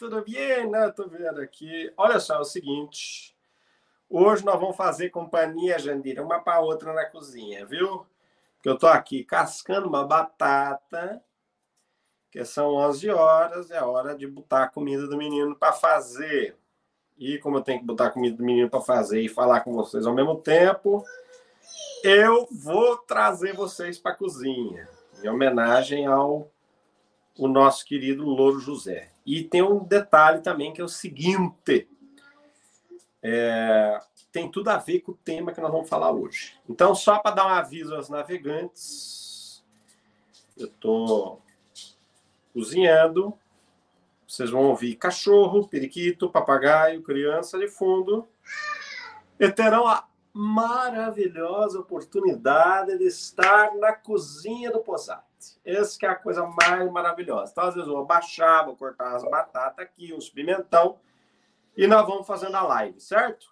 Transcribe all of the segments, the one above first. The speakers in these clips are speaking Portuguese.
tudo bem? Né? Vendo aqui. Olha só, é o seguinte. Hoje nós vamos fazer companhia, Jandira, uma para outra na cozinha, viu? Que eu tô aqui cascando uma batata, que são 11 horas, é hora de botar a comida do menino para fazer. E como eu tenho que botar a comida do menino para fazer e falar com vocês ao mesmo tempo, eu vou trazer vocês para a cozinha, em homenagem ao o nosso querido Louro José. E tem um detalhe também que é o seguinte: é, tem tudo a ver com o tema que nós vamos falar hoje. Então, só para dar um aviso aos navegantes, eu estou cozinhando. Vocês vão ouvir cachorro, periquito, papagaio, criança de fundo. E terão a maravilhosa oportunidade de estar na cozinha do Posate. Essa que é a coisa mais maravilhosa. Então, às vezes, eu vou baixar, vou cortar as batatas aqui, os pimentão, e nós vamos fazendo a live, certo?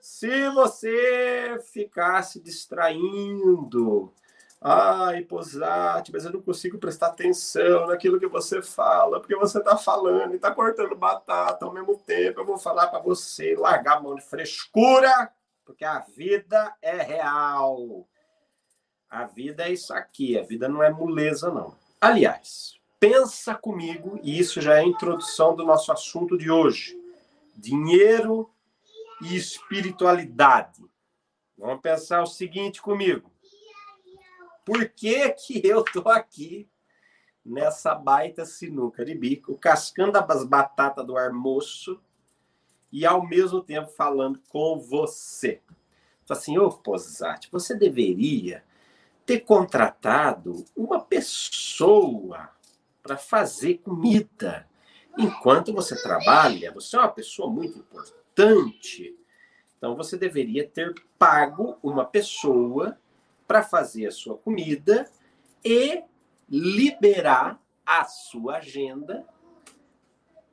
Se você ficar se distraindo, ai, Posate, mas eu não consigo prestar atenção naquilo que você fala, porque você está falando e está cortando batata ao mesmo tempo, eu vou falar para você largar a mão de frescura porque a vida é real. A vida é isso aqui, a vida não é moleza, não. Aliás, pensa comigo, e isso já é a introdução do nosso assunto de hoje: dinheiro e espiritualidade. Vamos pensar o seguinte comigo. Por que, que eu tô aqui nessa baita sinuca de bico, cascando as batatas do almoço e ao mesmo tempo falando com você. Fala assim, ô oh, Posati, você deveria ter contratado uma pessoa para fazer comida. Enquanto você trabalha, você é uma pessoa muito importante. Então você deveria ter pago uma pessoa para fazer a sua comida e liberar a sua agenda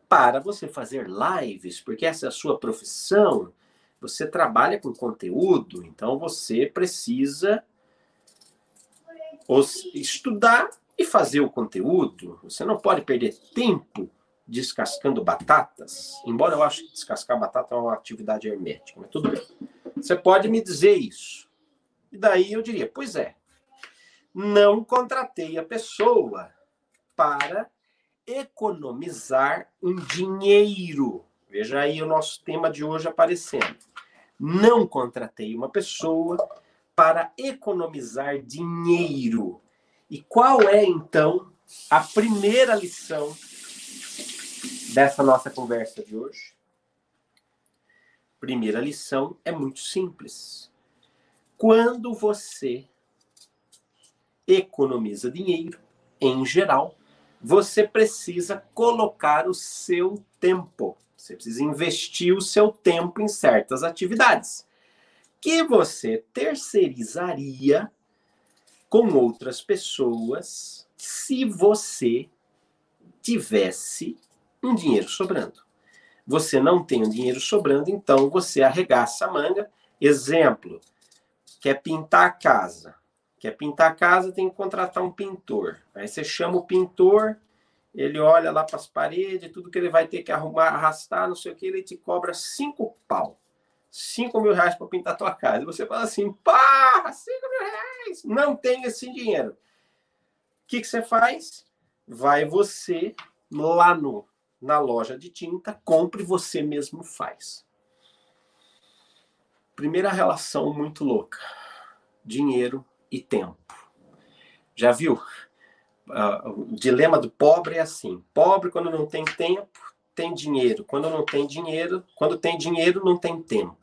para você fazer lives, porque essa é a sua profissão, você trabalha com conteúdo, então você precisa estudar e fazer o conteúdo. Você não pode perder tempo descascando batatas, embora eu acho que descascar batata é uma atividade hermética, mas tudo bem. Você pode me dizer isso. E daí eu diria, pois é, não contratei a pessoa para economizar um dinheiro. Veja aí o nosso tema de hoje aparecendo. Não contratei uma pessoa para economizar dinheiro. E qual é, então, a primeira lição dessa nossa conversa de hoje? Primeira lição é muito simples. Quando você economiza dinheiro, em geral, você precisa colocar o seu tempo. Você precisa investir o seu tempo em certas atividades que você terceirizaria com outras pessoas se você tivesse um dinheiro sobrando. Você não tem um dinheiro sobrando, então você arregaça a manga. Exemplo, quer pintar a casa. Quer pintar a casa, tem que contratar um pintor. Aí você chama o pintor, ele olha lá para as paredes, tudo que ele vai ter que arrumar, arrastar, não sei o que, ele te cobra cinco pau. Cinco mil reais para pintar tua casa. E você fala assim, pá, cinco mil reais. Não tem esse dinheiro. O que, que você faz? Vai você lá no, na loja de tinta, compre você mesmo faz. Primeira relação muito louca. Dinheiro e tempo. Já viu? Uh, o dilema do pobre é assim: pobre, quando não tem tempo, tem dinheiro. Quando não tem dinheiro, quando tem dinheiro, não tem tempo.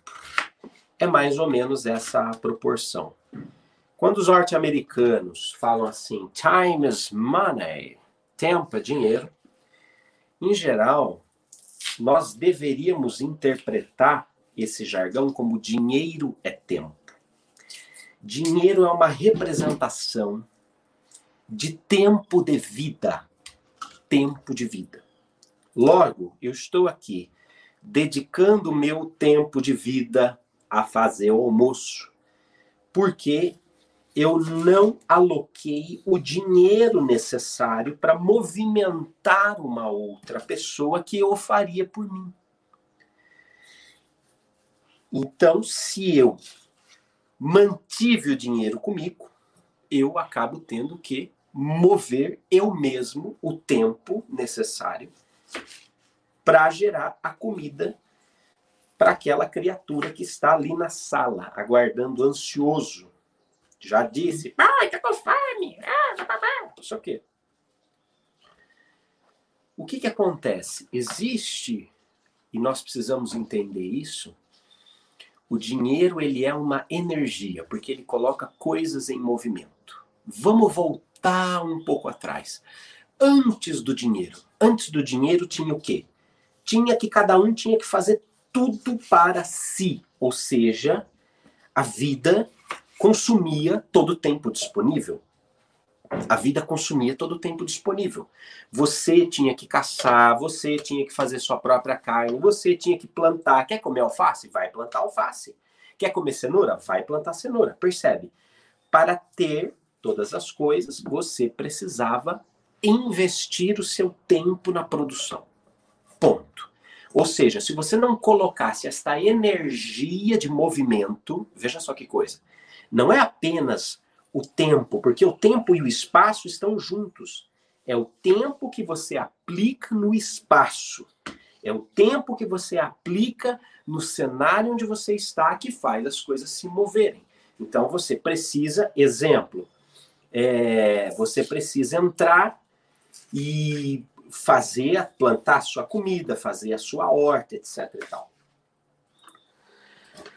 É mais ou menos essa proporção. Quando os norte-americanos falam assim, time is money, tempo é dinheiro, em geral, nós deveríamos interpretar esse jargão como dinheiro é tempo. Dinheiro é uma representação de tempo de vida. Tempo de vida. Logo, eu estou aqui dedicando meu tempo de vida a fazer o almoço, porque eu não aloquei o dinheiro necessário para movimentar uma outra pessoa que eu faria por mim. Então, se eu mantive o dinheiro comigo, eu acabo tendo que mover eu mesmo o tempo necessário para gerar a comida para aquela criatura que está ali na sala, aguardando ansioso. Já disse, pai, tá com fome, ah, não sei o quê. O que, que acontece? Existe, e nós precisamos entender isso, o dinheiro ele é uma energia, porque ele coloca coisas em movimento. Vamos voltar um pouco atrás. Antes do dinheiro, antes do dinheiro tinha o quê? Tinha que cada um tinha que fazer tudo para si, ou seja, a vida consumia todo o tempo disponível. A vida consumia todo o tempo disponível. Você tinha que caçar, você tinha que fazer sua própria carne, você tinha que plantar. Quer comer alface? Vai plantar alface. Quer comer cenoura? Vai plantar cenoura. Percebe? Para ter todas as coisas, você precisava investir o seu tempo na produção. Ponto. Ou seja, se você não colocasse esta energia de movimento, veja só que coisa. Não é apenas o tempo, porque o tempo e o espaço estão juntos. É o tempo que você aplica no espaço. É o tempo que você aplica no cenário onde você está que faz as coisas se moverem. Então você precisa, exemplo, é, você precisa entrar e fazer, plantar a sua comida, fazer a sua horta, etc. E tal.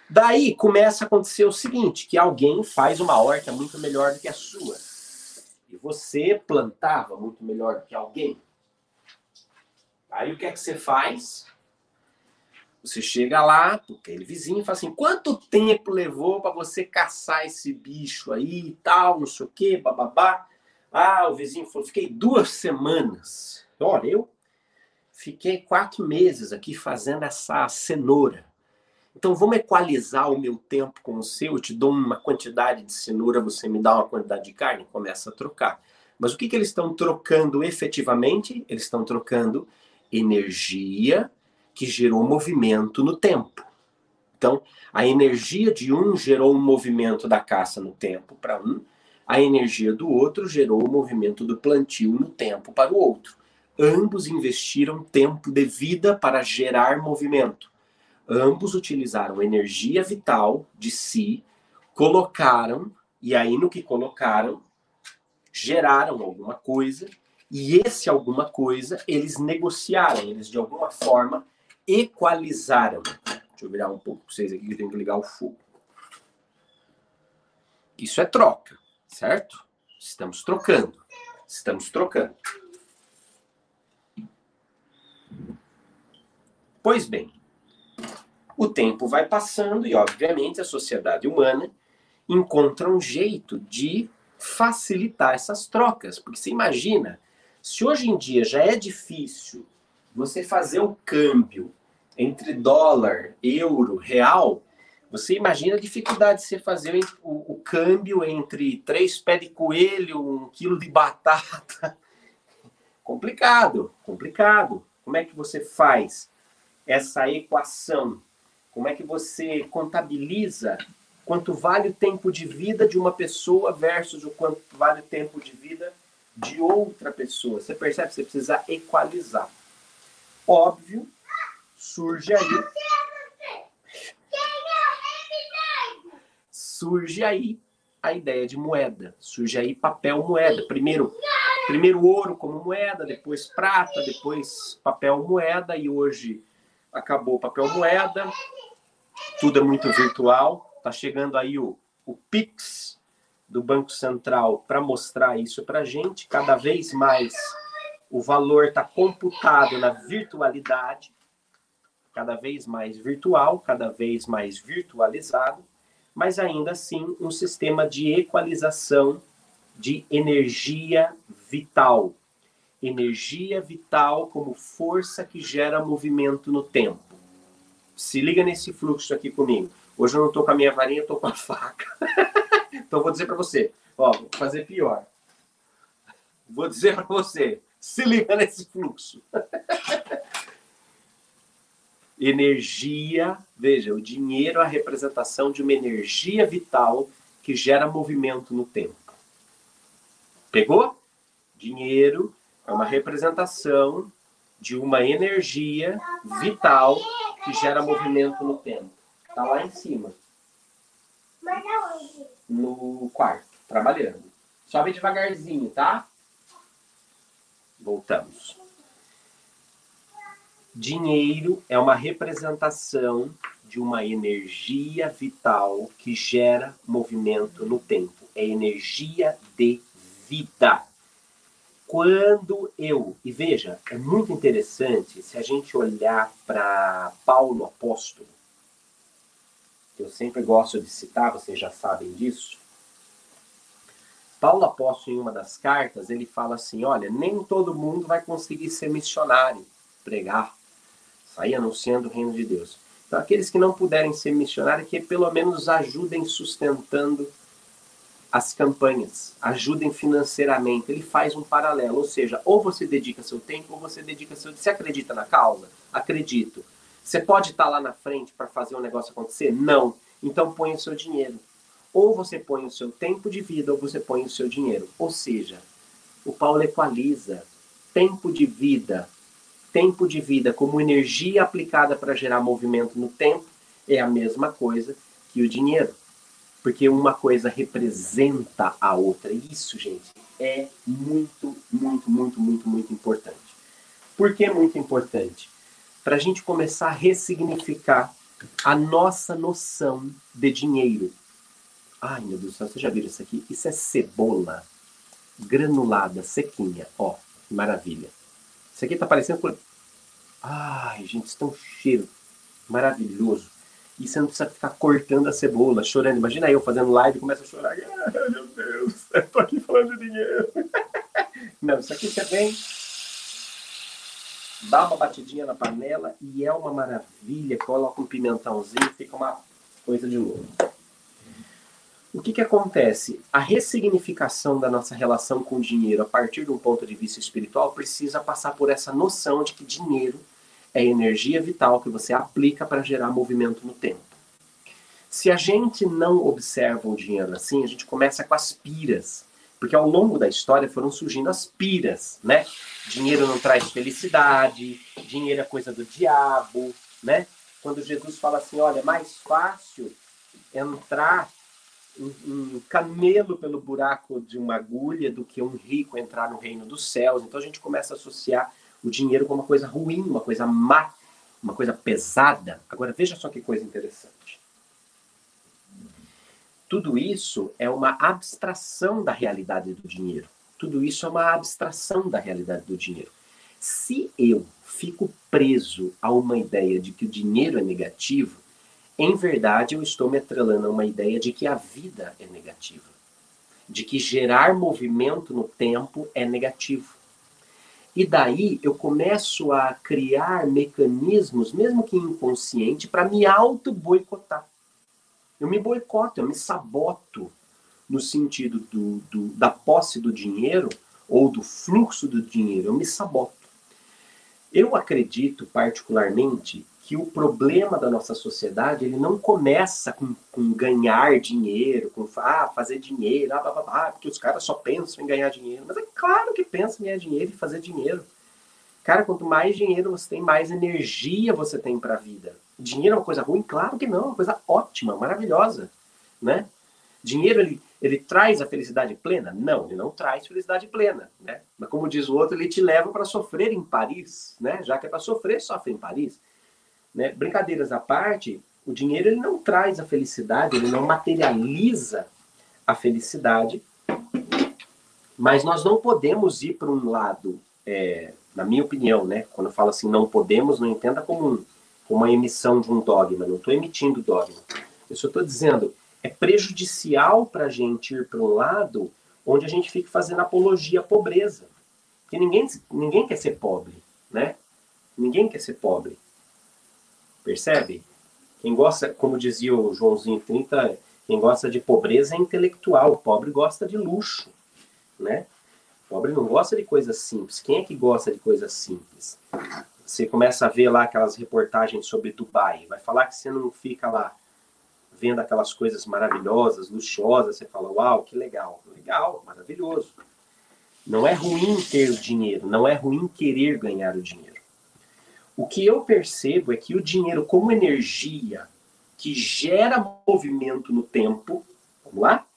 Daí começa a acontecer o seguinte, que alguém faz uma horta muito melhor do que a sua. E você plantava muito melhor do que alguém. Aí o que é que você faz? Você chega lá, aquele vizinho, e fala assim: quanto tempo levou para você caçar esse bicho aí e tal, não sei o quê, bababá. Ah, o vizinho falou: fiquei duas semanas. Olha, eu fiquei quatro meses aqui fazendo essa cenoura. Então vamos equalizar o meu tempo com o seu, eu te dou uma quantidade de cenoura, você me dá uma quantidade de carne, começa a trocar. Mas o que, que eles estão trocando efetivamente? Eles estão trocando energia que gerou movimento no tempo. Então, a energia de um gerou um movimento da caça no tempo para um, a energia do outro gerou o movimento do plantio no tempo para o outro. Ambos investiram tempo de vida para gerar movimento ambos utilizaram energia vital de si, colocaram, e aí no que colocaram, geraram alguma coisa, e esse alguma coisa eles negociaram, eles de alguma forma equalizaram. Deixa eu virar um pouco para vocês aqui que eu tenho que ligar o fogo. Isso é troca, certo? Estamos trocando. Estamos trocando. Pois bem, o tempo vai passando e, obviamente, a sociedade humana encontra um jeito de facilitar essas trocas. Porque você imagina, se hoje em dia já é difícil você fazer o câmbio entre dólar, euro, real, você imagina a dificuldade de você fazer o câmbio entre três pés de coelho, um quilo de batata. complicado, complicado. Como é que você faz essa equação como é que você contabiliza quanto vale o tempo de vida de uma pessoa versus o quanto vale o tempo de vida de outra pessoa? Você percebe você precisa equalizar. Óbvio, surge aí. Surge aí a ideia de moeda. Surge aí papel moeda. Primeiro, primeiro ouro como moeda, depois prata, depois papel moeda e hoje acabou o papel moeda, tudo é muito virtual. Está chegando aí o, o Pix do Banco Central para mostrar isso para a gente. Cada vez mais o valor está computado na virtualidade, cada vez mais virtual, cada vez mais virtualizado, mas ainda assim um sistema de equalização de energia vital energia vital como força que gera movimento no tempo. Se liga nesse fluxo aqui comigo. Hoje eu não estou com a minha varinha, estou com a faca. Então vou dizer para você, ó, vou fazer pior. Vou dizer para você, se liga nesse fluxo. energia, veja, o dinheiro é a representação de uma energia vital que gera movimento no tempo. Pegou? Dinheiro é uma representação de uma energia vital que gera movimento no tempo. Tá lá em cima. No quarto, trabalhando. Sobe devagarzinho, tá? Voltamos. Dinheiro é uma representação de uma energia vital que gera movimento no tempo. É energia de vida. Quando eu, e veja, é muito interessante se a gente olhar para Paulo apóstolo, que eu sempre gosto de citar, vocês já sabem disso. Paulo apóstolo, em uma das cartas, ele fala assim: olha, nem todo mundo vai conseguir ser missionário, pregar, sair anunciando o reino de Deus. Então, aqueles que não puderem ser missionários, que pelo menos ajudem sustentando as campanhas, ajudem financeiramente. Ele faz um paralelo, ou seja, ou você dedica seu tempo ou você dedica seu. Você acredita na causa? Acredito. Você pode estar lá na frente para fazer um negócio acontecer? Não. Então põe o seu dinheiro. Ou você põe o seu tempo de vida ou você põe o seu dinheiro. Ou seja, o Paulo equaliza tempo de vida, tempo de vida como energia aplicada para gerar movimento no tempo é a mesma coisa que o dinheiro porque uma coisa representa a outra. Isso, gente, é muito, muito, muito, muito, muito importante. Por que muito importante? Para a gente começar a ressignificar a nossa noção de dinheiro. Ai, meu Deus do céu, você já viu isso aqui? Isso é cebola granulada, sequinha. Ó, que maravilha. Isso aqui tá parecendo... Ai, gente, isso tem um cheiro maravilhoso. E você não precisa ficar cortando a cebola, chorando. Imagina eu fazendo live e começa a chorar. Ah, meu Deus, eu tô aqui falando de dinheiro. Não, isso aqui você vem, dá uma batidinha na panela e é uma maravilha. Coloca um pimentãozinho, fica uma coisa de louco. O que, que acontece? A ressignificação da nossa relação com o dinheiro a partir de um ponto de vista espiritual precisa passar por essa noção de que dinheiro é energia vital que você aplica para gerar movimento no tempo. Se a gente não observa o dinheiro assim, a gente começa com as piras. Porque ao longo da história foram surgindo as piras, né? Dinheiro não traz felicidade, dinheiro é coisa do diabo, né? Quando Jesus fala assim, olha, é mais fácil entrar um, camelo pelo buraco de uma agulha do que um rico entrar no reino dos céus. Então a gente começa a associar o dinheiro como uma coisa ruim, uma coisa má, uma coisa pesada. Agora veja só que coisa interessante. Tudo isso é uma abstração da realidade do dinheiro. Tudo isso é uma abstração da realidade do dinheiro. Se eu fico preso a uma ideia de que o dinheiro é negativo, em verdade eu estou me atrelando a uma ideia de que a vida é negativa. De que gerar movimento no tempo é negativo. E daí eu começo a criar mecanismos, mesmo que inconsciente, para me auto-boicotar. Eu me boicoto, eu me saboto no sentido do, do, da posse do dinheiro ou do fluxo do dinheiro, eu me saboto. Eu acredito particularmente que o problema da nossa sociedade ele não começa com, com ganhar dinheiro, com ah, fazer dinheiro, ah, blá, blá, blá, porque os caras só pensam em ganhar dinheiro. Mas é claro que pensam em ganhar dinheiro e fazer dinheiro. Cara, quanto mais dinheiro você tem, mais energia você tem para a vida. Dinheiro é uma coisa ruim? Claro que não, é uma coisa ótima, maravilhosa, né? Dinheiro ele, ele traz a felicidade plena? Não, ele não traz felicidade plena, né? Mas como diz o outro, ele te leva para sofrer em Paris, né? Já que é para sofrer, sofre em Paris. Né? Brincadeiras à parte, o dinheiro ele não traz a felicidade, ele não materializa a felicidade, mas nós não podemos ir para um lado, é, na minha opinião, né? Quando eu falo assim, não podemos, não entenda como, um, uma emissão de um dogma, não estou emitindo dogma. Eu só estou dizendo, é prejudicial para a gente ir para um lado onde a gente fica fazendo apologia à pobreza. Porque ninguém, ninguém quer ser pobre, né? Ninguém quer ser pobre. Percebe? Quem gosta, como dizia o Joãozinho 30, Quem gosta de pobreza é intelectual, pobre gosta de luxo, né? Pobre não gosta de coisas simples. Quem é que gosta de coisas simples? Você começa a ver lá aquelas reportagens sobre Dubai, vai falar que você não fica lá vendo aquelas coisas maravilhosas, luxuosas, você fala, uau, que legal. Legal, maravilhoso. Não é ruim ter o dinheiro, não é ruim querer ganhar o dinheiro. O que eu percebo é que o dinheiro, como energia que gera movimento no tempo, vamos lá?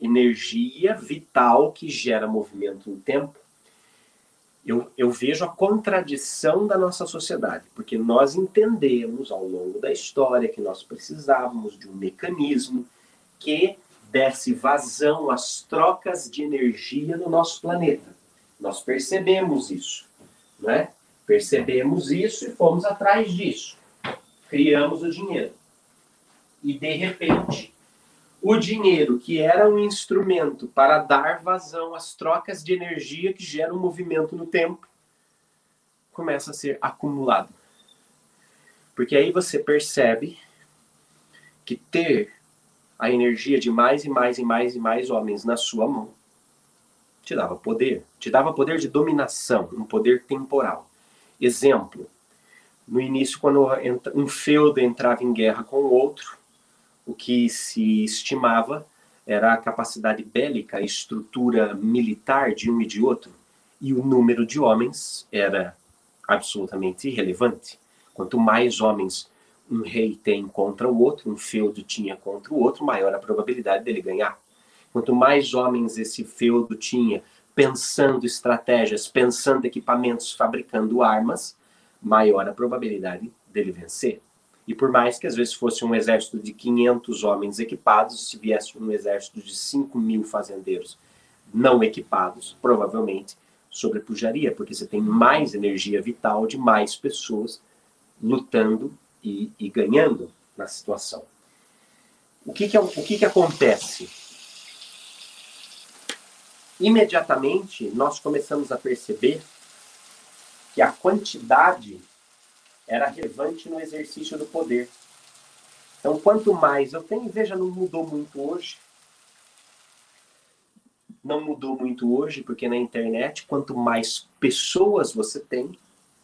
Energia vital que gera movimento no tempo. Eu, eu vejo a contradição da nossa sociedade, porque nós entendemos ao longo da história que nós precisávamos de um mecanismo que desse vazão às trocas de energia no nosso planeta. Nós percebemos isso, né? Percebemos isso e fomos atrás disso. Criamos o dinheiro. E de repente, o dinheiro, que era um instrumento para dar vazão às trocas de energia que geram um movimento no tempo, começa a ser acumulado. Porque aí você percebe que ter a energia de mais e mais e mais e mais homens na sua mão te dava poder, te dava poder de dominação, um poder temporal. Exemplo, no início, quando um feudo entrava em guerra com o outro, o que se estimava era a capacidade bélica, a estrutura militar de um e de outro, e o número de homens era absolutamente irrelevante. Quanto mais homens um rei tem contra o outro, um feudo tinha contra o outro, maior a probabilidade dele ganhar. Quanto mais homens esse feudo tinha pensando estratégias, pensando equipamentos, fabricando armas, maior a probabilidade dele vencer. E por mais que às vezes fosse um exército de 500 homens equipados, se viesse um exército de 5 mil fazendeiros não equipados, provavelmente sobrepujaria, porque você tem mais energia vital de mais pessoas lutando e, e ganhando na situação. O que, que, é o que, que acontece? Imediatamente nós começamos a perceber que a quantidade era relevante no exercício do poder. Então, quanto mais eu tenho, veja, não mudou muito hoje. Não mudou muito hoje, porque na internet, quanto mais pessoas você tem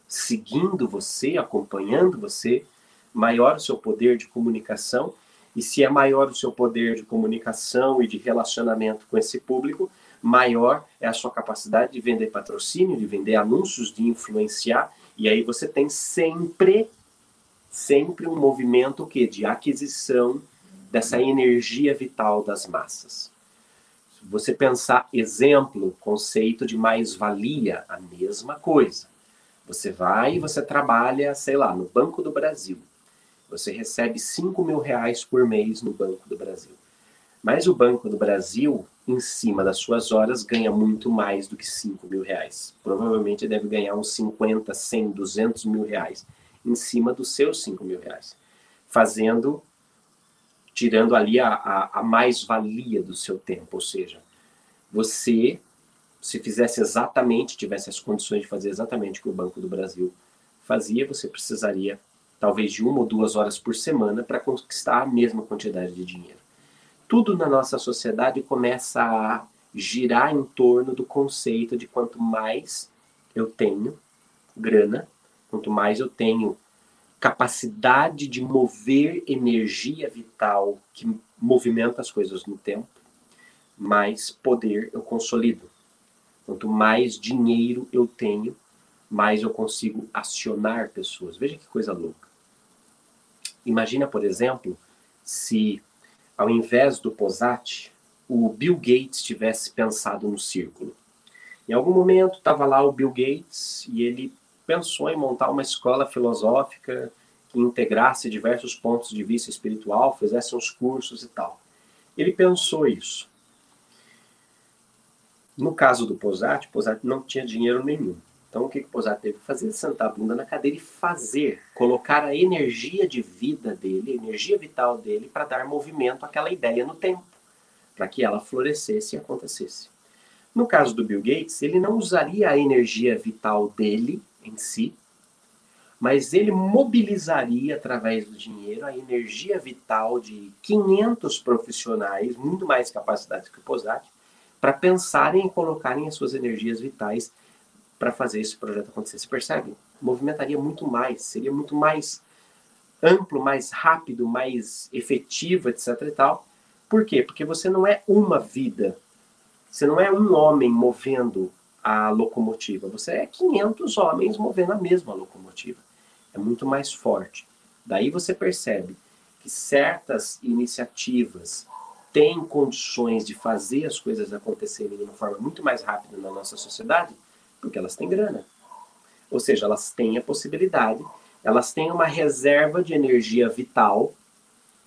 seguindo você, acompanhando você, maior o seu poder de comunicação. E se é maior o seu poder de comunicação e de relacionamento com esse público, maior é a sua capacidade de vender patrocínio, de vender anúncios, de influenciar, e aí você tem sempre sempre um movimento que de aquisição dessa energia vital das massas. Se você pensar exemplo, conceito de mais-valia, a mesma coisa. Você vai e você trabalha, sei lá, no Banco do Brasil. Você recebe 5 mil reais por mês no Banco do Brasil. Mas o Banco do Brasil, em cima das suas horas, ganha muito mais do que 5 mil reais. Provavelmente deve ganhar uns 50, 100, 200 mil reais em cima dos seus 5 mil reais. Fazendo, tirando ali a, a, a mais-valia do seu tempo. Ou seja, você, se fizesse exatamente, tivesse as condições de fazer exatamente o que o Banco do Brasil fazia, você precisaria talvez de uma ou duas horas por semana para conquistar a mesma quantidade de dinheiro tudo na nossa sociedade começa a girar em torno do conceito de quanto mais eu tenho grana, quanto mais eu tenho capacidade de mover energia vital que movimenta as coisas no tempo, mais poder eu consolido. Quanto mais dinheiro eu tenho, mais eu consigo acionar pessoas. Veja que coisa louca. Imagina, por exemplo, se ao invés do Posat, o Bill Gates tivesse pensado no círculo. Em algum momento estava lá o Bill Gates e ele pensou em montar uma escola filosófica que integrasse diversos pontos de vista espiritual, fizesse uns cursos e tal. Ele pensou isso. No caso do Posat, Posat não tinha dinheiro nenhum. Então, o que, que o Posat teve que fazer? Sentar a bunda na cadeira e fazer, colocar a energia de vida dele, a energia vital dele, para dar movimento àquela ideia no tempo, para que ela florescesse e acontecesse. No caso do Bill Gates, ele não usaria a energia vital dele em si, mas ele mobilizaria através do dinheiro a energia vital de 500 profissionais, muito mais capacitados que o POSAC, para pensarem e colocarem as suas energias vitais para fazer esse projeto acontecer. Você percebe? Movimentaria muito mais, seria muito mais amplo, mais rápido, mais efetivo, etc e tal. Por quê? Porque você não é uma vida. Você não é um homem movendo a locomotiva. Você é 500 homens movendo a mesma locomotiva. É muito mais forte. Daí você percebe que certas iniciativas têm condições de fazer as coisas acontecerem de uma forma muito mais rápida na nossa sociedade, porque elas têm grana. Ou seja, elas têm a possibilidade, elas têm uma reserva de energia vital,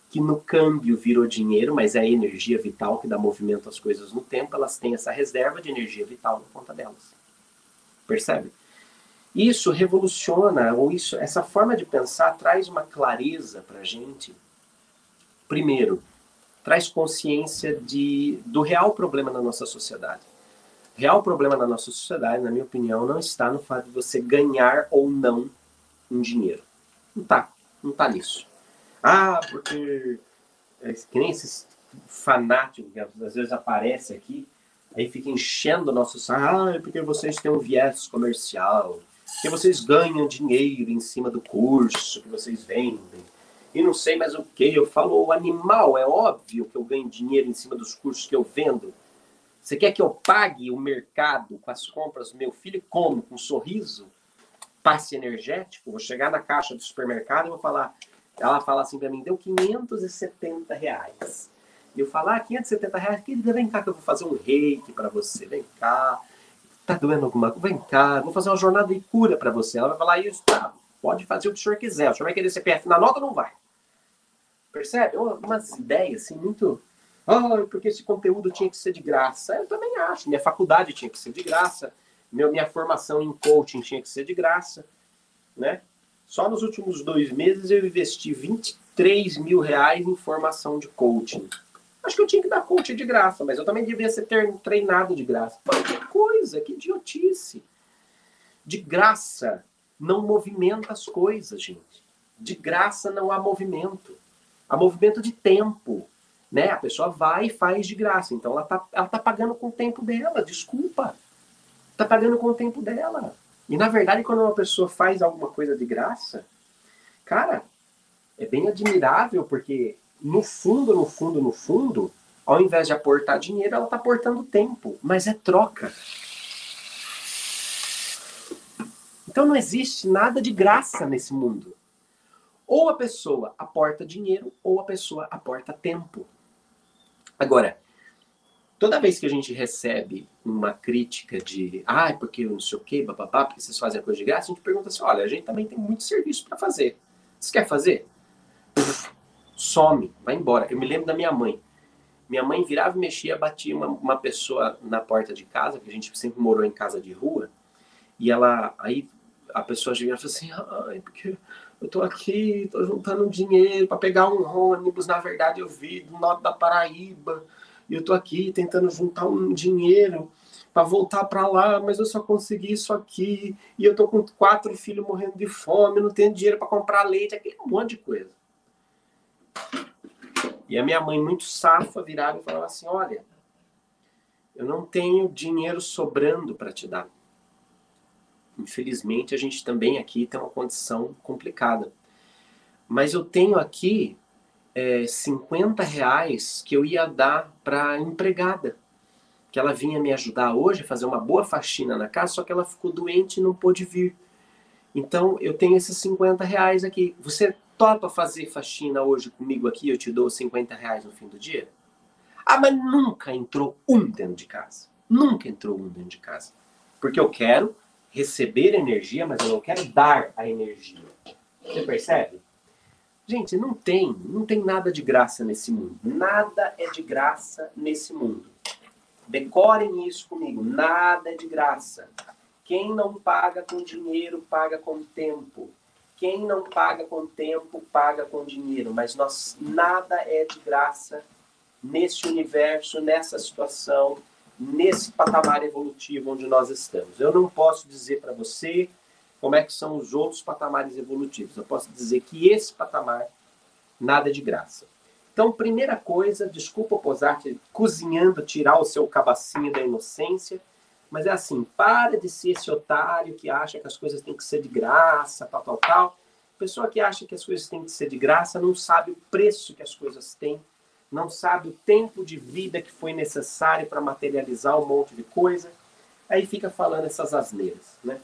que no câmbio virou dinheiro, mas é a energia vital que dá movimento às coisas no tempo, elas têm essa reserva de energia vital na conta delas. Percebe? Isso revoluciona, ou isso, essa forma de pensar traz uma clareza para a gente. Primeiro, traz consciência de, do real problema na nossa sociedade. Real problema na nossa sociedade, na minha opinião, não está no fato de você ganhar ou não um dinheiro. Não tá, não tá nisso. Ah, porque é, que nem esses fanáticos que às vezes aparece aqui, aí fica enchendo o nosso saco, ah, é porque vocês têm um viés comercial, que vocês ganham dinheiro em cima do curso que vocês vendem. E não sei mais o que. Eu falo, o animal, é óbvio que eu ganho dinheiro em cima dos cursos que eu vendo. Você quer que eu pague o mercado com as compras do meu filho? Como? Com um sorriso? Passe energético? Vou chegar na caixa do supermercado e vou falar. Ela fala assim para mim: deu 570 reais. E eu falo: ah, 570 reais, querida, vem cá que eu vou fazer um reiki para você. Vem cá Tá doendo alguma coisa? Vem cá, vou fazer uma jornada de cura para você. Ela vai falar isso, tá? Pode fazer o que o senhor quiser. O senhor vai querer CPF na nota ou não vai? Percebe? Umas ideias assim muito. Ah, porque esse conteúdo tinha que ser de graça. Eu também acho. Minha faculdade tinha que ser de graça. Meu, minha formação em coaching tinha que ser de graça. Né? Só nos últimos dois meses eu investi 23 mil reais em formação de coaching. Acho que eu tinha que dar coach de graça, mas eu também devia ser treinado de graça. Pô, que coisa, que idiotice. De graça não movimenta as coisas, gente. De graça não há movimento. Há movimento de tempo. Né? A pessoa vai e faz de graça. Então ela tá, ela tá pagando com o tempo dela, desculpa. Tá pagando com o tempo dela. E na verdade, quando uma pessoa faz alguma coisa de graça, cara, é bem admirável, porque no fundo, no fundo, no fundo, ao invés de aportar dinheiro, ela está aportando tempo, mas é troca. Então não existe nada de graça nesse mundo. Ou a pessoa aporta dinheiro, ou a pessoa aporta tempo. Agora, toda vez que a gente recebe uma crítica de, ah, porque eu não sei o quê, bababá, porque vocês fazem a coisa de graça, a gente pergunta assim, olha, a gente também tem muito serviço para fazer. Você quer fazer? some, vai embora. Eu me lembro da minha mãe. Minha mãe virava e mexia, batia uma, uma pessoa na porta de casa, que a gente sempre morou em casa de rua, e ela, aí a pessoa chegava e falou assim, ai, porque eu tô aqui, tô juntando dinheiro para pegar um ônibus, na verdade eu vi do norte da Paraíba, e eu tô aqui tentando juntar um dinheiro para voltar para lá, mas eu só consegui isso aqui, e eu tô com quatro filhos morrendo de fome, não tenho dinheiro para comprar leite, aquele monte de coisa. E a minha mãe, muito safa, virava e falava assim: Olha, eu não tenho dinheiro sobrando para te dar. Infelizmente, a gente também aqui tem uma condição complicada. Mas eu tenho aqui é, 50 reais que eu ia dar para a empregada. Que ela vinha me ajudar hoje a fazer uma boa faxina na casa, só que ela ficou doente e não pôde vir. Então, eu tenho esses 50 reais aqui. Você topa fazer faxina hoje comigo aqui, eu te dou 50 reais no fim do dia? Ah, mas nunca entrou um dentro de casa. Nunca entrou um dentro de casa. Porque eu quero receber energia, mas eu não quero dar a energia. Você percebe? Gente, não tem, não tem nada de graça nesse mundo. Nada é de graça nesse mundo. Decorem isso comigo. Nada é de graça. Quem não paga com dinheiro, paga com tempo. Quem não paga com tempo, paga com dinheiro. Mas nós nada é de graça nesse universo, nessa situação, nesse patamar evolutivo onde nós estamos. Eu não posso dizer para você como é que são os outros patamares evolutivos. Eu posso dizer que esse patamar, nada de graça. Então, primeira coisa, desculpa o Posart cozinhando, tirar o seu cabacinho da inocência, mas é assim, para de ser esse otário que acha que as coisas têm que ser de graça, tal, tal, tal. Pessoa que acha que as coisas têm que ser de graça não sabe o preço que as coisas têm, não sabe o tempo de vida que foi necessário para materializar um monte de coisa. Aí fica falando essas asneiras, né?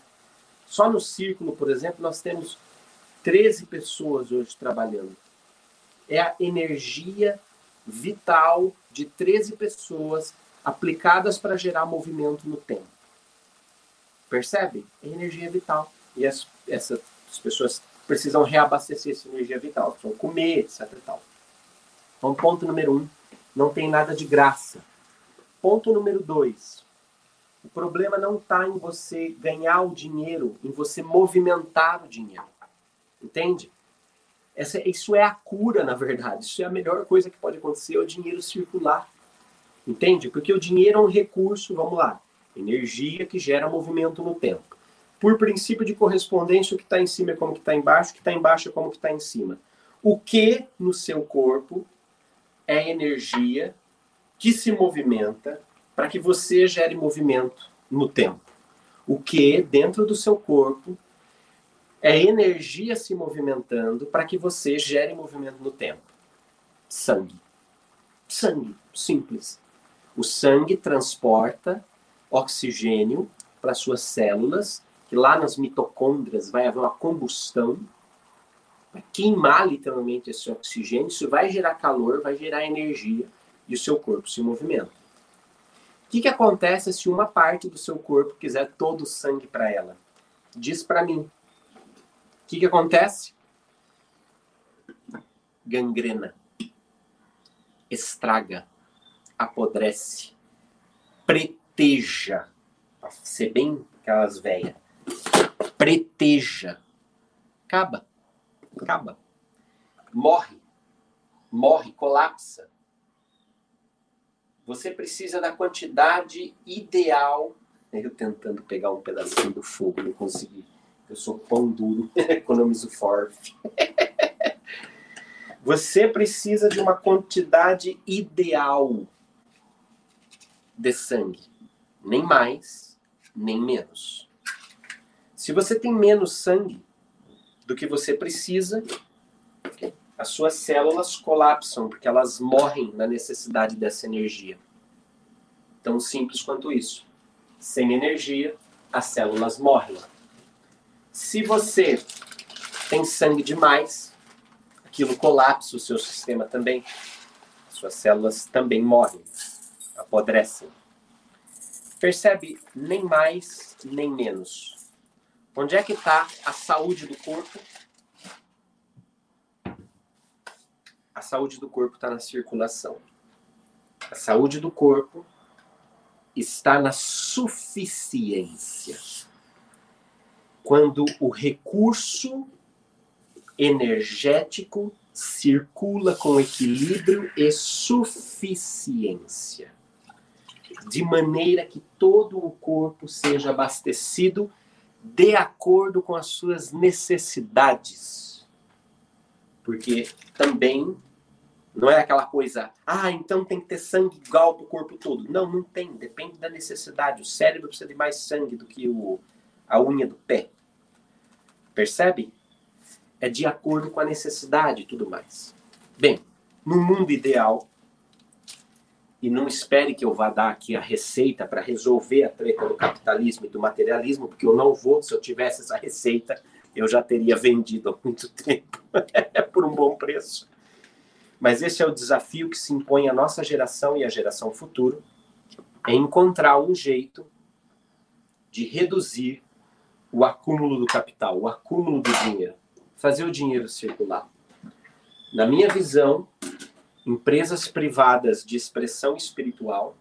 Só no círculo, por exemplo, nós temos 13 pessoas hoje trabalhando. É a energia vital de 13 pessoas aplicadas para gerar movimento no tempo. Percebe? É energia vital. E as, essas pessoas precisam reabastecer essa energia vital. Precisam comer, etc. Tal. Então, ponto número um, não tem nada de graça. Ponto número dois, o problema não está em você ganhar o dinheiro, em você movimentar o dinheiro. Entende? Essa, isso é a cura, na verdade. Isso é a melhor coisa que pode acontecer, é o dinheiro circular. Entende? Porque o dinheiro é um recurso, vamos lá, energia que gera movimento no tempo. Por princípio de correspondência, o que está em cima é como que está embaixo, o que está embaixo é como que está em cima. O que no seu corpo é energia que se movimenta para que você gere movimento no tempo. O que dentro do seu corpo é energia se movimentando para que você gere movimento no tempo. Sangue. Sangue, simples. O sangue transporta oxigênio para suas células, que lá nas mitocôndrias vai haver uma combustão, vai queimar literalmente esse oxigênio, isso vai gerar calor, vai gerar energia e o seu corpo se movimenta. O que, que acontece se uma parte do seu corpo quiser todo o sangue para ela? Diz para mim. O que, que acontece? Gangrena. Estraga apodrece, preteja, para ser bem aquelas velhas, preteja, acaba, acaba, morre, morre, colapsa. Você precisa da quantidade ideal. Eu tentando pegar um pedacinho do fogo, não consegui. Eu sou pão duro, economizo forte. Você precisa de uma quantidade ideal de sangue. Nem mais, nem menos. Se você tem menos sangue do que você precisa, as suas células colapsam, porque elas morrem na necessidade dessa energia. Tão simples quanto isso. Sem energia, as células morrem. Se você tem sangue demais, aquilo colapsa o seu sistema também. Suas células também morrem apodrecem. Percebe nem mais nem menos. Onde é que está a saúde do corpo? A saúde do corpo está na circulação. A saúde do corpo está na suficiência. Quando o recurso energético circula com equilíbrio e suficiência de maneira que todo o corpo seja abastecido de acordo com as suas necessidades. Porque também não é aquela coisa, ah, então tem que ter sangue igual para o corpo todo. Não, não tem, depende da necessidade. O cérebro precisa de mais sangue do que o, a unha do pé. Percebe? É de acordo com a necessidade e tudo mais. Bem, no mundo ideal, e não espere que eu vá dar aqui a receita para resolver a treta do capitalismo e do materialismo, porque eu não vou, se eu tivesse essa receita, eu já teria vendido há muito tempo, por um bom preço. Mas esse é o desafio que se impõe à nossa geração e à geração futura, é encontrar um jeito de reduzir o acúmulo do capital, o acúmulo do dinheiro, fazer o dinheiro circular. Na minha visão, Empresas privadas de expressão espiritual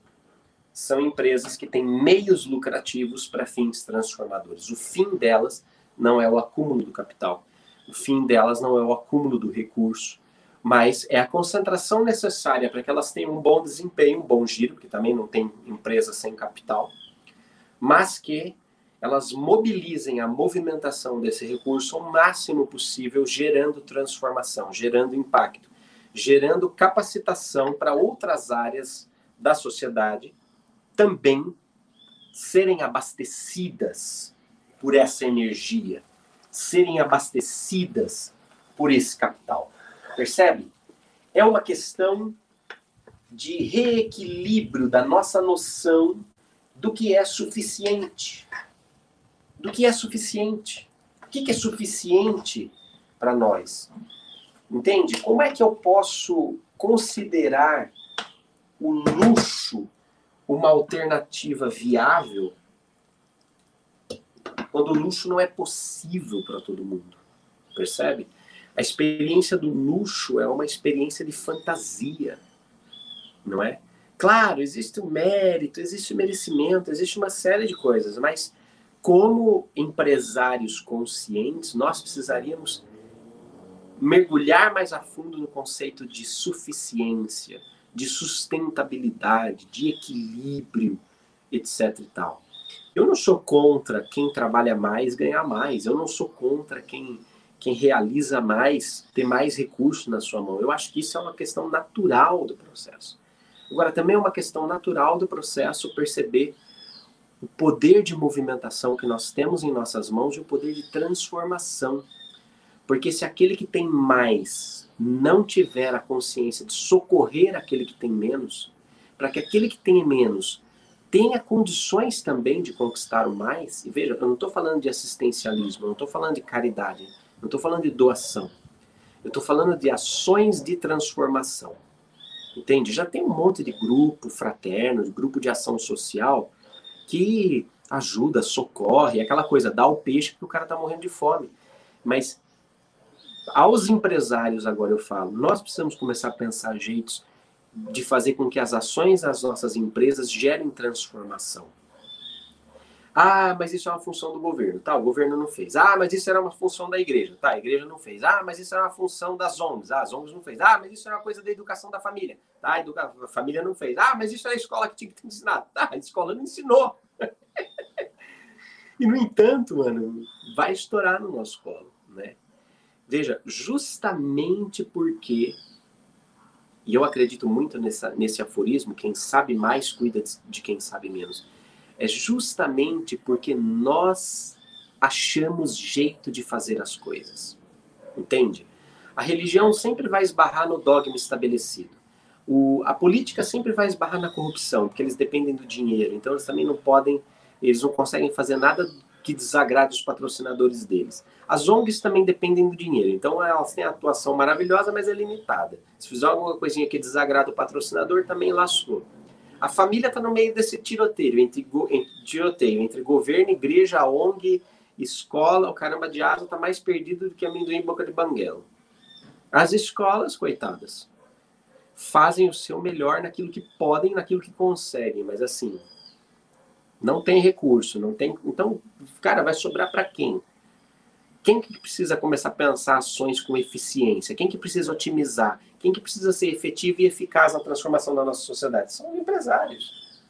são empresas que têm meios lucrativos para fins transformadores. O fim delas não é o acúmulo do capital. O fim delas não é o acúmulo do recurso, mas é a concentração necessária para que elas tenham um bom desempenho, um bom giro, porque também não tem empresa sem capital, mas que elas mobilizem a movimentação desse recurso ao máximo possível, gerando transformação, gerando impacto, gerando capacitação para outras áreas da sociedade também serem abastecidas por essa energia, serem abastecidas por esse capital. Percebe? É uma questão de reequilíbrio da nossa noção do que é suficiente do que é suficiente. O que, é suficiente para nós? Entende? Como é que eu posso considerar o luxo uma alternativa viável quando o luxo não é possível para todo mundo? Percebe? A experiência do luxo é uma experiência de fantasia, não é? Claro, existe o mérito, existe o merecimento, existe uma série de coisas, mas como empresários conscientes, nós precisaríamos mergulhar mais a fundo no conceito de suficiência, de sustentabilidade, de equilíbrio, etc e tal. Eu não sou contra quem trabalha mais ganhar mais. Eu não sou contra quem, quem realiza mais ter mais recursos na sua mão. Eu acho que isso é uma questão natural do processo. Agora, também é uma questão natural do processo perceber o poder de movimentação que nós temos em nossas mãos e o poder de transformação. Porque se aquele que tem mais não tiver a consciência de socorrer aquele que tem menos, para que aquele que tem menos tenha condições também de conquistar o mais, e veja, eu não estou falando de assistencialismo, eu não estou falando de caridade, não estou falando de doação, eu estou falando de ações de transformação. Entende? Já tem um monte de grupo fraterno, de grupo de ação social, que ajuda, socorre, aquela coisa, dá o peixe que o cara tá morrendo de fome. Mas aos empresários agora eu falo, nós precisamos começar a pensar jeitos de fazer com que as ações das nossas empresas gerem transformação. Ah, mas isso é uma função do governo. Tá, o governo não fez. Ah, mas isso era uma função da igreja. Tá, a igreja não fez. Ah, mas isso era uma função das ONGs. Ah, as ONGs não fez. Ah, mas isso era uma coisa da educação da família. Tá, a, educa... a família não fez. Ah, mas isso era a escola que tinha que ter ensinado. Tá, a escola não ensinou. e, no entanto, mano, vai estourar no nosso colo? Veja, justamente porque, e eu acredito muito nessa, nesse aforismo, quem sabe mais cuida de quem sabe menos é justamente porque nós achamos jeito de fazer as coisas. Entende? A religião sempre vai esbarrar no dogma estabelecido. O, a política sempre vai esbarrar na corrupção, porque eles dependem do dinheiro. Então eles também não podem, eles não conseguem fazer nada que desagrade os patrocinadores deles. As ONGs também dependem do dinheiro, então elas têm atuação maravilhosa, mas é limitada. Se fizer alguma coisinha que desagrada o patrocinador, também lascou. A família está no meio desse tiroteio entre, entre, tiroteio entre governo, igreja, ONG, escola. O caramba de asa está mais perdido do que amendoim em boca de banguela. As escolas, coitadas, fazem o seu melhor naquilo que podem, naquilo que conseguem, mas assim, não tem recurso, não tem. Então, cara, vai sobrar para quem? Quem que precisa começar a pensar ações com eficiência? Quem que precisa otimizar? Quem que precisa ser efetivo e eficaz na transformação da nossa sociedade? São empresários.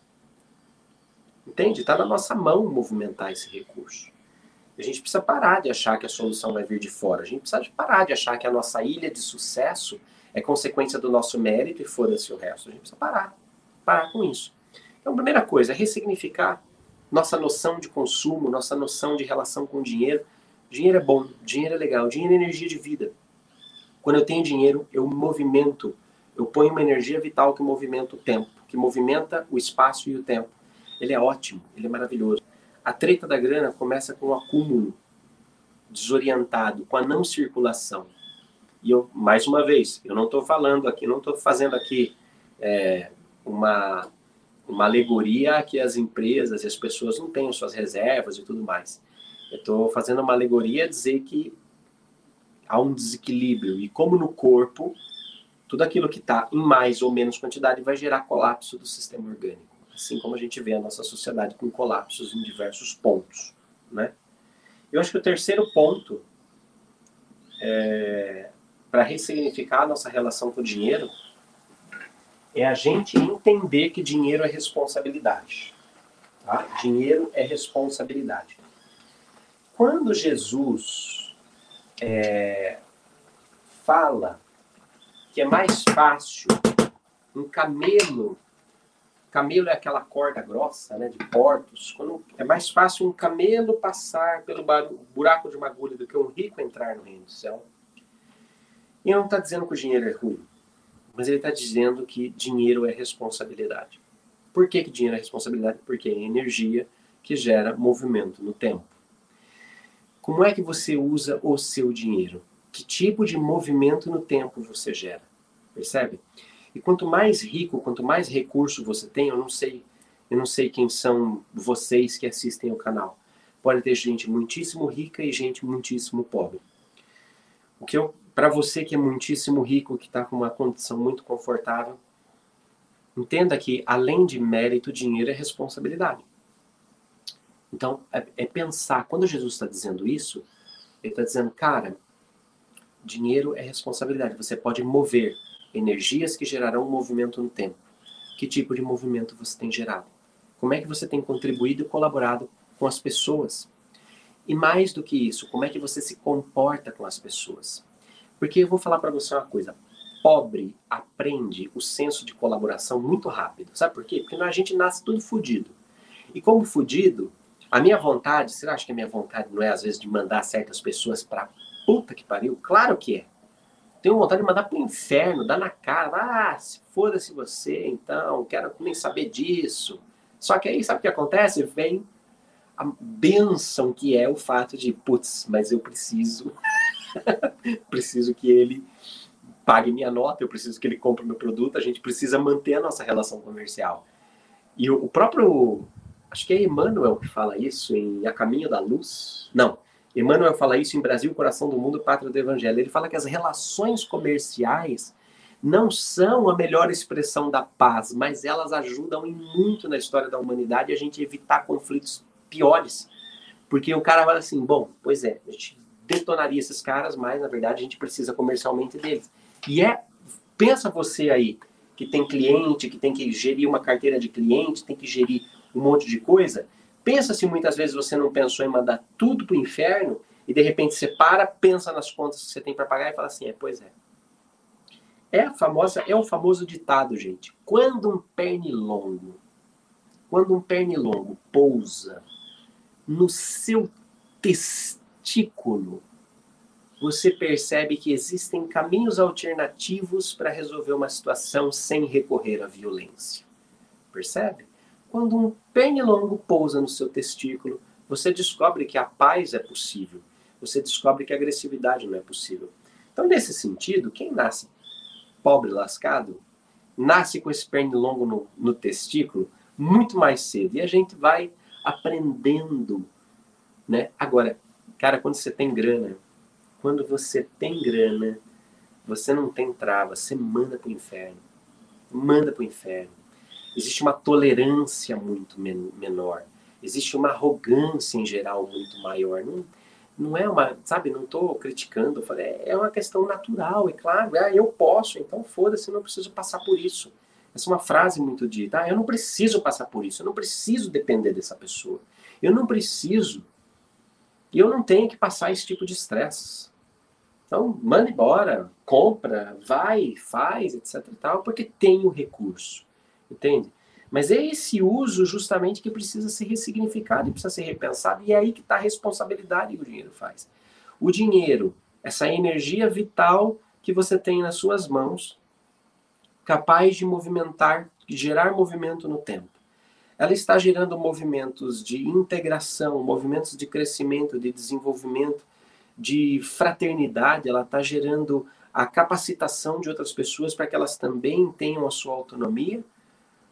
Entende? Está na nossa mão movimentar esse recurso. A gente precisa parar de achar que a solução vai vir de fora. A gente precisa parar de achar que a nossa ilha de sucesso é consequência do nosso mérito e foda-se o resto. A gente precisa parar. Parar com isso. Então, primeira coisa ressignificar nossa noção de consumo, nossa noção de relação com o dinheiro Dinheiro é bom, dinheiro é legal, dinheiro é energia de vida. Quando eu tenho dinheiro, eu movimento, eu ponho uma energia vital que movimenta o tempo, que movimenta o espaço e o tempo. Ele é ótimo, ele é maravilhoso. A treta da grana começa com o acúmulo desorientado, com a não circulação. E eu, mais uma vez, eu não estou falando aqui, não estou fazendo aqui é, uma, uma alegoria que as empresas e as pessoas não tenham suas reservas e tudo mais. Eu estou fazendo uma alegoria a dizer que há um desequilíbrio e como no corpo, tudo aquilo que está em mais ou menos quantidade vai gerar colapso do sistema orgânico. Assim como a gente vê a nossa sociedade com colapsos em diversos pontos, né? Eu acho que o terceiro ponto é, para ressignificar a nossa relação com o dinheiro é a gente entender que dinheiro é responsabilidade. Tá? Dinheiro é responsabilidade. quando Jesus é, fala que é mais fácil um camelo Camelo é aquela corda grossa, né, de portos. Quando é mais fácil um camelo passar pelo buraco de uma agulha do que um rico entrar no reino do céu. E não está dizendo que o dinheiro é ruim, mas ele está dizendo que dinheiro é responsabilidade. Por que, que dinheiro é responsabilidade? Porque é energia que gera movimento no tempo. Como é que você usa o seu dinheiro? Que tipo de movimento no tempo você gera? Percebe? E quanto mais rico, quanto mais recurso você tem, eu não sei, eu não sei quem são vocês que assistem o canal. Pode ter gente muitíssimo rica e gente muitíssimo pobre. O que eu, para você que é muitíssimo rico, que está com uma condição muito confortável, entenda que além de mérito, dinheiro é responsabilidade. Então, é, é pensar, quando Jesus está dizendo isso, ele está dizendo, cara, dinheiro é responsabilidade. Você pode mover energias que gerarão movimento no tempo. Que tipo de movimento você tem gerado? Como é que você tem contribuído e colaborado com as pessoas? E mais do que isso, como é que você se comporta com as pessoas? Porque eu vou falar para você uma coisa. Pobre aprende o senso de colaboração muito rápido. Sabe por quê? Porque a gente nasce tudo fudido. E como fudido, a minha vontade, você acha que a minha vontade não é às vezes de mandar certas pessoas para puta que pariu? Claro que é tenho vontade de mandar pro inferno, dar na cara. Ah, se foda-se você, então, quero nem saber disso. Só que aí, sabe o que acontece? Vem a benção que é o fato de, putz, mas eu preciso, preciso que ele pague minha nota, eu preciso que ele compre meu produto, a gente precisa manter a nossa relação comercial. E o, próprio, acho que é Emmanuel que fala isso em A Caminho da Luz. Não, Emmanuel fala isso em Brasil, Coração do Mundo, Pátria do Evangelho. Ele fala que as relações comerciais não são a melhor expressão da paz, mas elas ajudam muito na história da humanidade a gente evitar conflitos piores. Porque o cara fala assim, bom, pois é, a gente detonaria esses caras, mas na verdade a gente precisa comercialmente deles. E é, pensa você aí, que tem cliente, que tem que gerir uma carteira de cliente, tem que gerir um monte de coisa, Pensa se muitas vezes você não pensou em mandar tudo para o inferno e de repente você para, pensa nas contas que você tem para pagar e fala assim: é, pois é. É a famosa, é o famoso ditado, gente. Quando um pernilongo, quando um pernilongo pousa no seu testículo, você percebe que existem caminhos alternativos para resolver uma situação sem recorrer à violência. Percebe? Quando um pernilongo pousa no seu testículo, você descobre que a paz é possível. Você descobre que a agressividade não é possível. Então, nesse sentido, quem nasce pobre, lascado, nasce com esse pernilongo no, no testículo muito mais cedo. E a gente vai aprendendo, né? Agora, cara, quando você tem grana, quando você tem grana, você não tem trava, você manda pro inferno. Manda pro inferno existe uma tolerância muito men menor, existe uma arrogância em geral muito maior. Não, não é uma, sabe, não estou criticando, falei, é, é uma questão natural, é claro, ah, eu posso, então foda-se, não preciso passar por isso. Essa é uma frase muito dita, ah, eu não preciso passar por isso, eu não preciso depender dessa pessoa, eu não preciso, e eu não tenho que passar esse tipo de estresse. Então, manda embora, compra, vai, faz, etc e tal, porque tem o recurso entende? Mas é esse uso justamente que precisa ser ressignificado e precisa ser repensado, e é aí que está a responsabilidade que o dinheiro faz. O dinheiro, essa energia vital que você tem nas suas mãos, capaz de movimentar, de gerar movimento no tempo. Ela está gerando movimentos de integração, movimentos de crescimento, de desenvolvimento, de fraternidade, ela está gerando a capacitação de outras pessoas para que elas também tenham a sua autonomia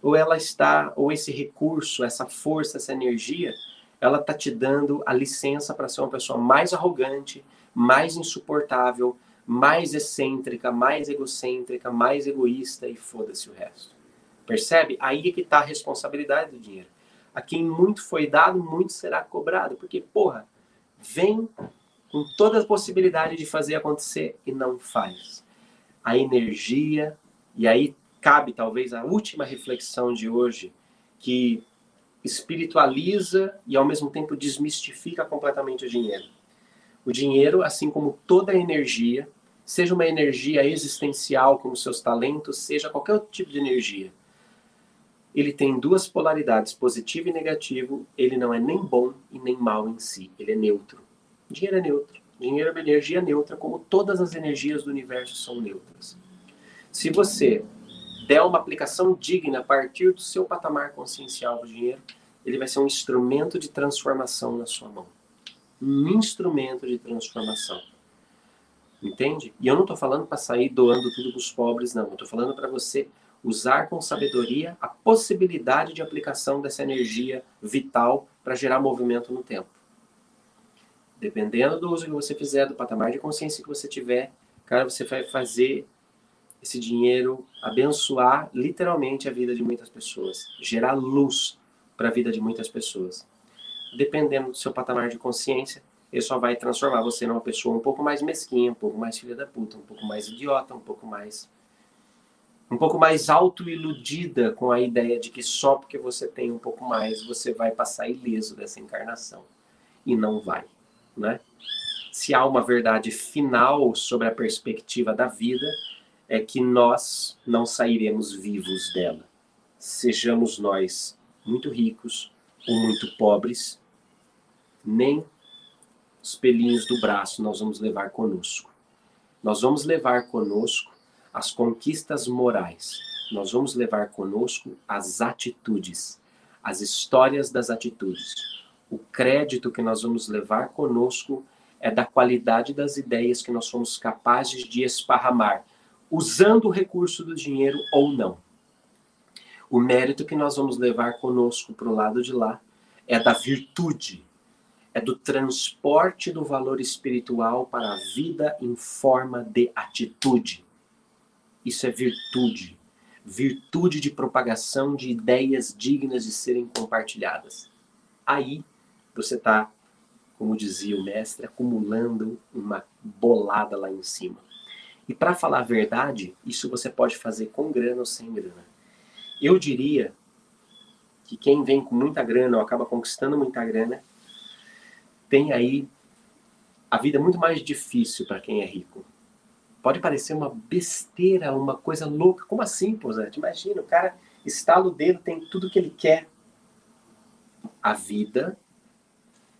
ou ela está, ou esse recurso, essa força, essa energia, ela está te dando a licença para ser uma pessoa mais arrogante, mais insuportável, mais excêntrica, mais egocêntrica, mais egoísta e foda-se o resto. Percebe? Aí é que está a responsabilidade do dinheiro. A quem muito foi dado, muito será cobrado. Porque, porra, vem com toda a possibilidade de fazer acontecer e não faz. A energia, e aí cabe talvez a última reflexão de hoje, que espiritualiza e ao mesmo tempo desmistifica completamente o dinheiro. O dinheiro, assim como toda energia, seja uma energia existencial, como seus talentos, seja qualquer outro tipo de energia, ele tem duas polaridades, positivo e negativo. Ele não é nem bom e nem mal em si. Ele é neutro. Dinheiro é neutro. Dinheiro é uma energia neutra, como todas as energias do universo são neutras. Se você der uma aplicação digna a partir do seu patamar consciencial do dinheiro, ele vai ser um instrumento de transformação na sua mão. Um instrumento de transformação. Entende? E eu não estou falando para sair doando tudo para os pobres, não. Eu estou falando para você usar com sabedoria a possibilidade de aplicação dessa energia vital para gerar movimento no tempo. Dependendo do uso que você fizer, do patamar de consciência que você tiver, cara, você vai fazer esse dinheiro abençoar literalmente a vida de muitas pessoas, gerar luz para a vida de muitas pessoas. Dependendo do seu patamar de consciência, ele só vai transformar você numa pessoa um pouco mais mesquinha, um pouco mais filha da puta, um pouco mais idiota, um pouco mais um pouco mais autoiludida com a ideia de que só porque você tem um pouco mais você vai passar ileso dessa encarnação. E não vai, né? Se há uma verdade final sobre a perspectiva da vida, é que nós não sairemos vivos dela. Sejamos nós muito ricos ou muito pobres, nem os pelinhos do braço nós vamos levar conosco. Nós vamos levar conosco as conquistas morais. Nós vamos levar conosco as atitudes, as histórias das atitudes. O crédito que nós vamos levar conosco é da qualidade das ideias que nós somos capazes de esparramar, usando o recurso do dinheiro ou não. O mérito que nós vamos levar conosco para o lado de lá é da virtude, é do transporte do valor espiritual para a vida em forma de atitude. Isso é virtude. Virtude de propagação de ideias dignas de serem compartilhadas. Aí você está, como dizia o mestre, acumulando uma bolada lá em cima. E para falar a verdade, isso você pode fazer com grana ou sem grana. Eu diria que quem vem com muita grana ou acaba conquistando muita grana tem aí a vida muito mais difícil para quem é rico. Pode parecer uma besteira, uma coisa louca. Como assim, Zé? Imagina, o cara estala o dedo, tem tudo que ele quer. A vida,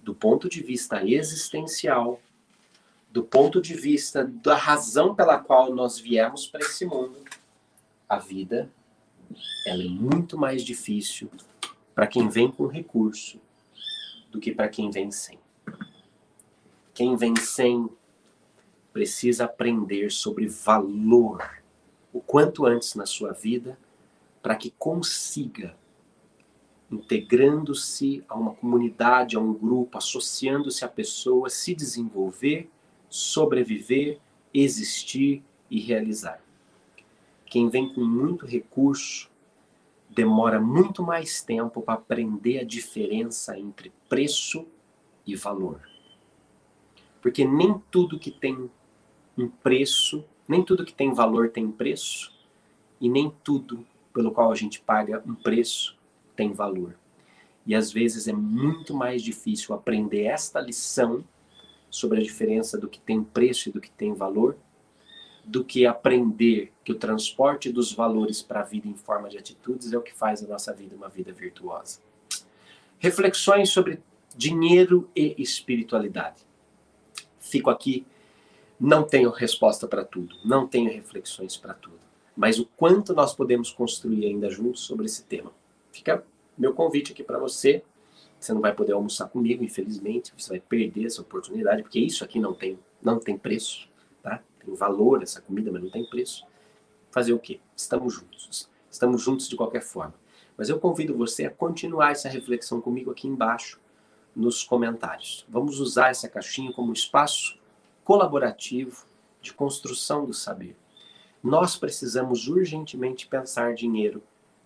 do ponto de vista existencial, do ponto de vista da razão pela qual nós viemos para esse mundo, a vida ela é muito mais difícil para quem vem com recurso do que para quem vem sem. Quem vem sem precisa aprender sobre valor o quanto antes na sua vida para que consiga integrando-se a uma comunidade, a um grupo, associando-se a pessoas, se desenvolver, sobreviver, existir e realizar. Quem vem com muito recurso demora muito mais tempo para aprender a diferença entre preço e valor. Porque nem tudo que tem um preço, nem tudo que tem valor tem preço, e nem tudo pelo qual a gente paga um preço tem valor. E às vezes é muito mais difícil aprender esta lição sobre a diferença do que tem preço e do que tem valor, do que aprender que o transporte dos valores para a vida em forma de atitudes é o que faz a nossa vida uma vida virtuosa. Reflexões sobre dinheiro e espiritualidade. Fico aqui não tenho resposta para tudo, não tenho reflexões para tudo, mas o quanto nós podemos construir ainda juntos sobre esse tema. Fica meu convite aqui para você. Você não vai poder almoçar comigo, infelizmente, você vai perder essa oportunidade, porque isso aqui não tem, não tem preço, tá? Tem valor essa comida, mas não tem preço. Fazer o quê? Estamos juntos. Estamos juntos de qualquer forma. Mas eu convido você a continuar essa reflexão comigo aqui embaixo nos comentários. Vamos usar essa caixinha como espaço colaborativo de construção do saber. Nós precisamos urgentemente pensar dinheiro.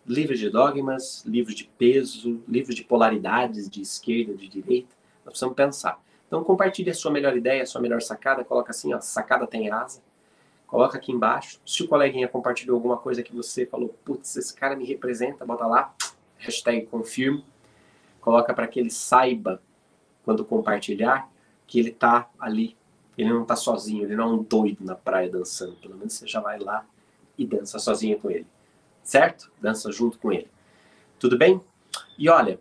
Livre de dogmas, livre de peso, livre de polaridades de esquerda, de direita. Nós precisamos pensar. Então compartilhe a sua melhor ideia, a sua melhor sacada, coloca assim, ó, sacada tem asa. Coloca aqui embaixo. Se o coleguinha compartilhou alguma coisa que você falou, putz, esse cara me representa, bota lá, hashtag confirmo. Coloca para que ele saiba, quando compartilhar, que ele tá ali. Ele não tá sozinho, ele não é um doido na praia dançando. Pelo menos você já vai lá e dança sozinha com ele. Certo? Dança junto com ele. Tudo bem? E olha,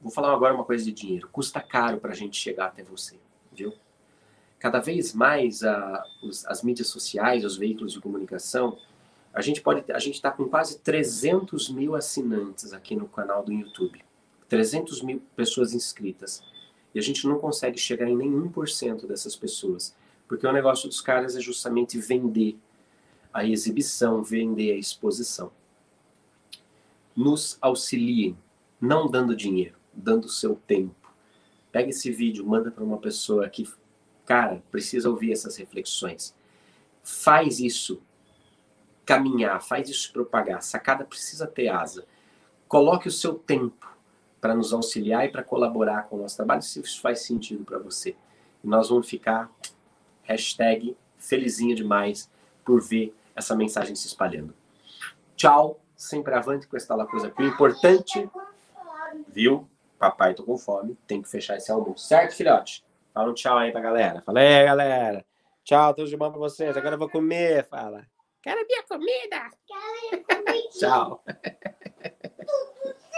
vou falar agora uma coisa de dinheiro. Custa caro para a gente chegar até você, viu? Cada vez mais a, os, as mídias sociais, os veículos de comunicação, a gente pode, a gente está com quase 300 mil assinantes aqui no canal do YouTube, 300 mil pessoas inscritas, e a gente não consegue chegar em nenhum por cento dessas pessoas, porque o negócio dos caras é justamente vender a exibição, vender a exposição. Nos auxiliem, não dando dinheiro, dando seu tempo. Pega esse vídeo, manda para uma pessoa que, cara, precisa ouvir essas reflexões. Faz isso caminhar, faz isso propagar. Sacada precisa ter asa. Coloque o seu tempo para nos auxiliar e para colaborar com o nosso trabalho, se isso faz sentido para você. E nós vamos ficar hashtag felizinho demais por ver essa mensagem se espalhando. Tchau, sempre avante com esta coisa aqui. Importante, viu? Papai, tô com fome, tem que fechar esse almoço. Certo, filhote? Fala um tchau aí pra galera. Fala aí, galera. Tchau, tudo de bom pra vocês. Agora eu vou comer. Fala. Quero minha comida. Quero minha comida. Tchau.